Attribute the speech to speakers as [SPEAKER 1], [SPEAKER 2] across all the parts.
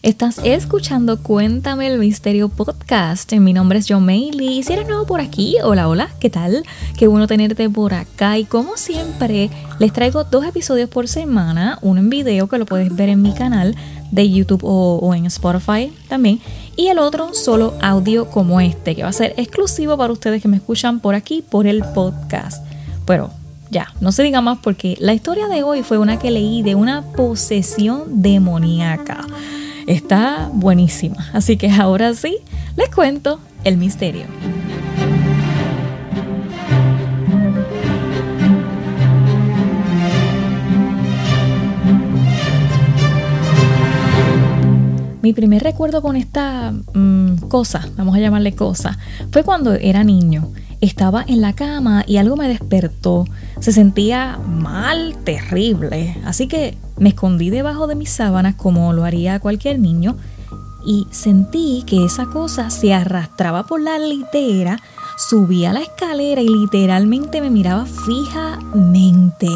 [SPEAKER 1] Estás escuchando Cuéntame el Misterio Podcast. Mi nombre es. Y si eres nuevo por aquí, hola, hola, ¿qué tal? Qué bueno tenerte por acá. Y como siempre, les traigo dos episodios por semana: uno en video que lo puedes ver en mi canal de YouTube o en Spotify también. Y el otro solo audio como este, que va a ser exclusivo para ustedes que me escuchan por aquí, por el podcast. Pero ya, no se diga más porque la historia de hoy fue una que leí de una posesión demoníaca. Está buenísima. Así que ahora sí, les cuento el misterio. Mi primer recuerdo con esta mm, cosa, vamos a llamarle cosa, fue cuando era niño. Estaba en la cama y algo me despertó. Se sentía mal, terrible. Así que me escondí debajo de mis sábanas como lo haría cualquier niño y sentí que esa cosa se arrastraba por la litera, subía la escalera y literalmente me miraba fijamente.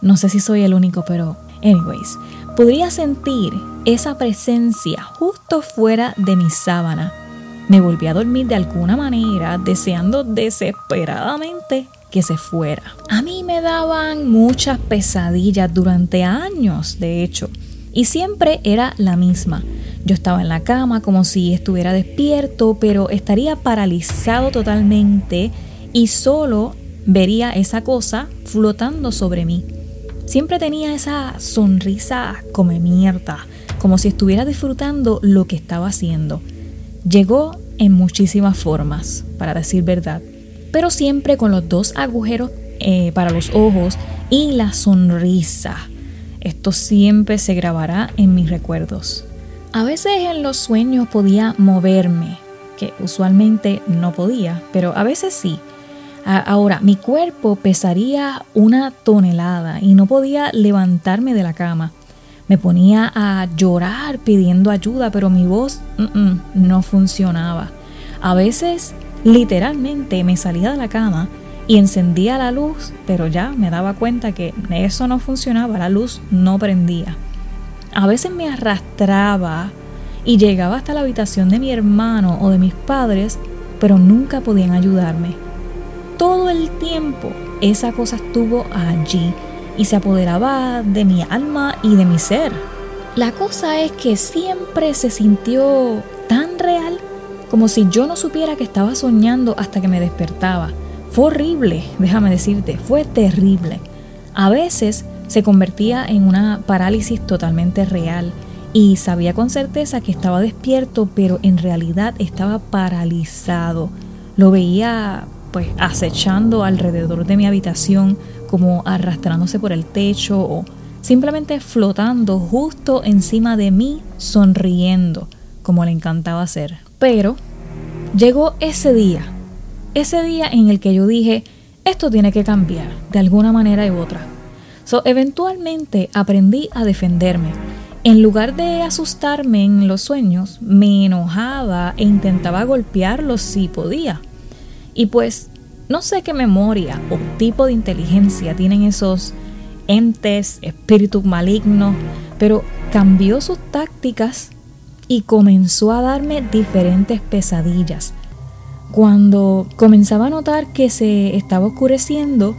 [SPEAKER 1] No sé si soy el único, pero anyways, podría sentir esa presencia justo fuera de mi sábana. Me volví a dormir de alguna manera, deseando desesperadamente que se fuera. A mí me daban muchas pesadillas durante años, de hecho, y siempre era la misma. Yo estaba en la cama como si estuviera despierto, pero estaría paralizado totalmente y solo vería esa cosa flotando sobre mí. Siempre tenía esa sonrisa come mierda, como si estuviera disfrutando lo que estaba haciendo. Llegó en muchísimas formas, para decir verdad pero siempre con los dos agujeros eh, para los ojos y la sonrisa. Esto siempre se grabará en mis recuerdos. A veces en los sueños podía moverme, que usualmente no podía, pero a veces sí. Ahora, mi cuerpo pesaría una tonelada y no podía levantarme de la cama. Me ponía a llorar pidiendo ayuda, pero mi voz no funcionaba. A veces Literalmente me salía de la cama y encendía la luz, pero ya me daba cuenta que eso no funcionaba, la luz no prendía. A veces me arrastraba y llegaba hasta la habitación de mi hermano o de mis padres, pero nunca podían ayudarme. Todo el tiempo esa cosa estuvo allí y se apoderaba de mi alma y de mi ser. La cosa es que siempre se sintió tan real como si yo no supiera que estaba soñando hasta que me despertaba. Fue horrible, déjame decirte, fue terrible. A veces se convertía en una parálisis totalmente real y sabía con certeza que estaba despierto, pero en realidad estaba paralizado. Lo veía pues acechando alrededor de mi habitación, como arrastrándose por el techo o simplemente flotando justo encima de mí, sonriendo, como le encantaba hacer. Pero llegó ese día, ese día en el que yo dije, esto tiene que cambiar de alguna manera u otra. So, eventualmente aprendí a defenderme. En lugar de asustarme en los sueños, me enojaba e intentaba golpearlos si podía. Y pues, no sé qué memoria o tipo de inteligencia tienen esos entes, espíritus malignos, pero cambió sus tácticas y comenzó a darme diferentes pesadillas. Cuando comenzaba a notar que se estaba oscureciendo,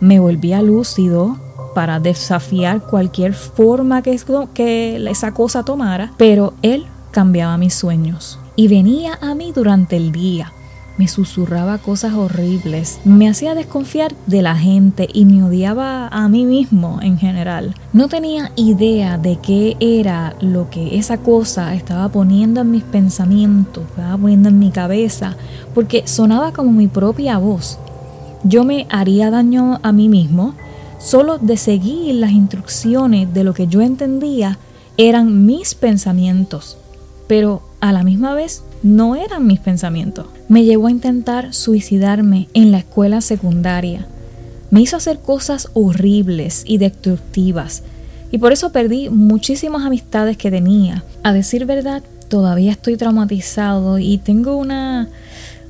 [SPEAKER 1] me volvía lúcido para desafiar cualquier forma que, esa cosa tomara, pero él cambiaba mis sueños y venía a mí durante el día me susurraba cosas horribles, me hacía desconfiar de la gente y me odiaba a mí mismo en general. No tenía idea de qué era lo que esa cosa estaba poniendo en mis pensamientos, estaba poniendo en mi cabeza, porque sonaba como mi propia voz. Yo me haría daño a mí mismo solo de seguir las instrucciones de lo que yo entendía eran mis pensamientos, pero a la misma vez no eran mis pensamientos. Me llevó a intentar suicidarme en la escuela secundaria. Me hizo hacer cosas horribles y destructivas. Y por eso perdí muchísimas amistades que tenía. A decir verdad, todavía estoy traumatizado y tengo una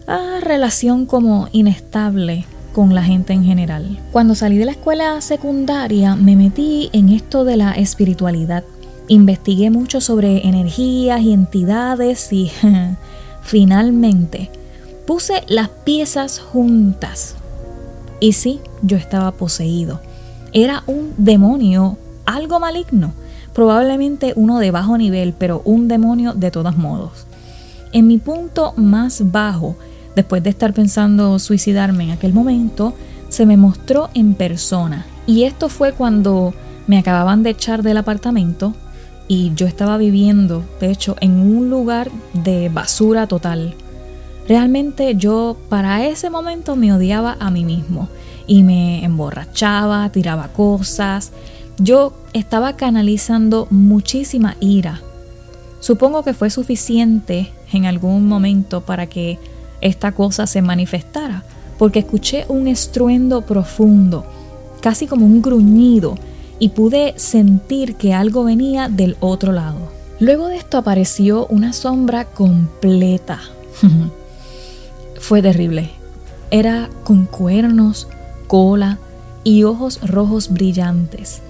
[SPEAKER 1] ah, relación como inestable con la gente en general. Cuando salí de la escuela secundaria me metí en esto de la espiritualidad Investigué mucho sobre energías y entidades y finalmente puse las piezas juntas. Y sí, yo estaba poseído. Era un demonio, algo maligno, probablemente uno de bajo nivel, pero un demonio de todos modos. En mi punto más bajo, después de estar pensando suicidarme en aquel momento, se me mostró en persona. Y esto fue cuando me acababan de echar del apartamento y yo estaba viviendo, de hecho, en un lugar de basura total. Realmente yo para ese momento me odiaba a mí mismo y me emborrachaba, tiraba cosas. Yo estaba canalizando muchísima ira. Supongo que fue suficiente en algún momento para que esta cosa se manifestara, porque escuché un estruendo profundo, casi como un gruñido, y pude sentir que algo venía del otro lado. Luego de esto apareció una sombra completa. Fue terrible. Era con cuernos, cola y ojos rojos brillantes.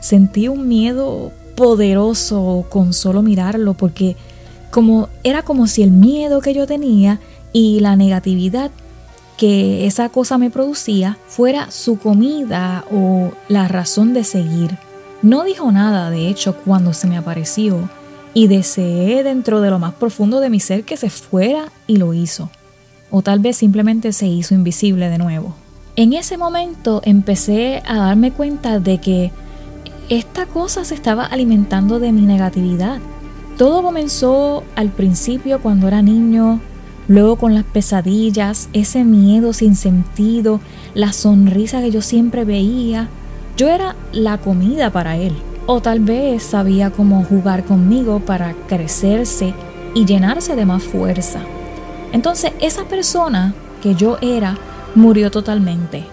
[SPEAKER 1] Sentí un miedo poderoso con solo mirarlo porque como era como si el miedo que yo tenía y la negatividad que esa cosa me producía fuera su comida o la razón de seguir. No dijo nada, de hecho, cuando se me apareció, y deseé dentro de lo más profundo de mi ser que se fuera y lo hizo. O tal vez simplemente se hizo invisible de nuevo. En ese momento empecé a darme cuenta de que esta cosa se estaba alimentando de mi negatividad. Todo comenzó al principio cuando era niño, Luego con las pesadillas, ese miedo sin sentido, la sonrisa que yo siempre veía, yo era la comida para él. O tal vez sabía cómo jugar conmigo para crecerse y llenarse de más fuerza. Entonces esa persona que yo era murió totalmente.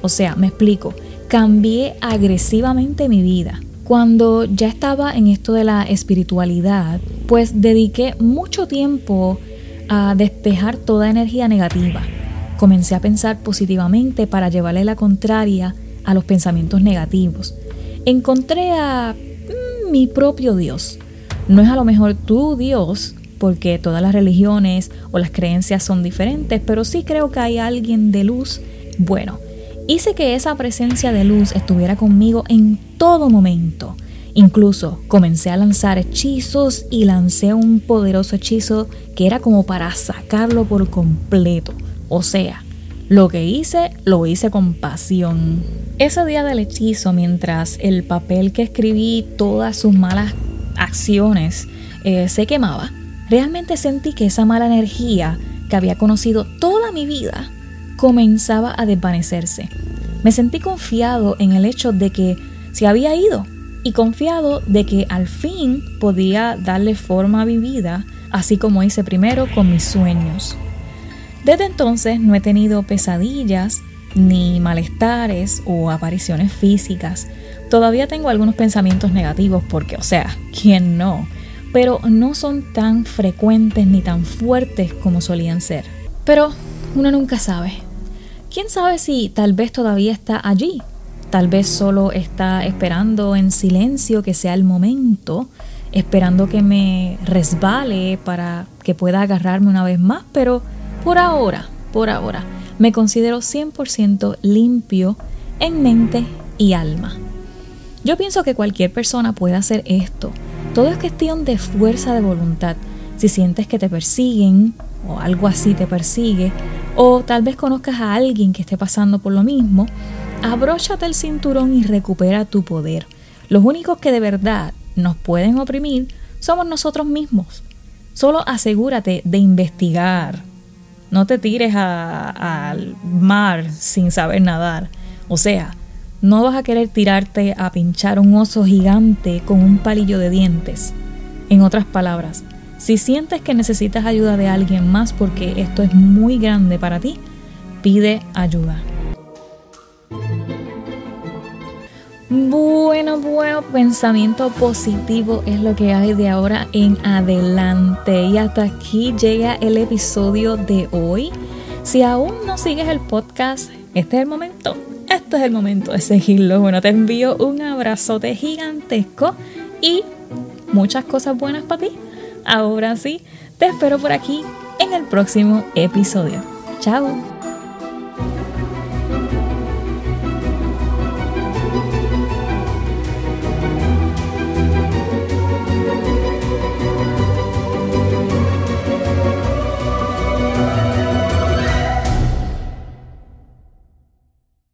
[SPEAKER 1] O sea, me explico, cambié agresivamente mi vida. Cuando ya estaba en esto de la espiritualidad, pues dediqué mucho tiempo a despejar toda energía negativa. Comencé a pensar positivamente para llevarle la contraria a los pensamientos negativos. Encontré a mm, mi propio Dios. No es a lo mejor tu Dios, porque todas las religiones o las creencias son diferentes, pero sí creo que hay alguien de luz. Bueno, hice que esa presencia de luz estuviera conmigo en todo momento Incluso comencé a lanzar hechizos y lancé un poderoso hechizo que era como para sacarlo por completo. O sea, lo que hice, lo hice con pasión. Ese día del hechizo, mientras el papel que escribí todas sus malas acciones eh, se quemaba, realmente sentí que esa mala energía que había conocido toda mi vida comenzaba a desvanecerse. Me sentí confiado en el hecho de que se había ido y confiado de que al fin podía darle forma a mi vida, así como hice primero con mis sueños. Desde entonces no he tenido pesadillas, ni malestares o apariciones físicas. Todavía tengo algunos pensamientos negativos porque, o sea, ¿quién no? Pero no son tan frecuentes ni tan fuertes como solían ser. Pero uno nunca sabe. ¿Quién sabe si tal vez todavía está allí, Tal vez solo está esperando en silencio que sea el momento, esperando que me resbale para que pueda agarrarme una vez más, pero por ahora, por ahora, me considero 100% limpio en mente y alma. Yo pienso que cualquier persona puede hacer esto. Todo es cuestión de fuerza de voluntad. Si sientes que te persiguen o algo así te persigue, o tal vez conozcas a alguien que esté pasando por lo mismo, abróchate el cinturón y recupera tu poder. Los únicos que de verdad nos pueden oprimir somos nosotros mismos. Solo asegúrate de investigar. No te tires al mar sin saber nadar. O sea, no vas a querer tirarte a pinchar un oso gigante con un palillo de dientes. En otras palabras, si sientes que necesitas ayuda de alguien más porque esto es muy grande para ti, pide ayuda. Bueno, bueno, pensamiento positivo es lo que hay de ahora en adelante. Y hasta aquí llega el episodio de hoy. Si aún no sigues el podcast, este es el momento. Este es el momento de seguirlo. Bueno, te envío un abrazote gigantesco y muchas cosas buenas para ti. Ahora sí, te espero por aquí en el próximo episodio. Chao.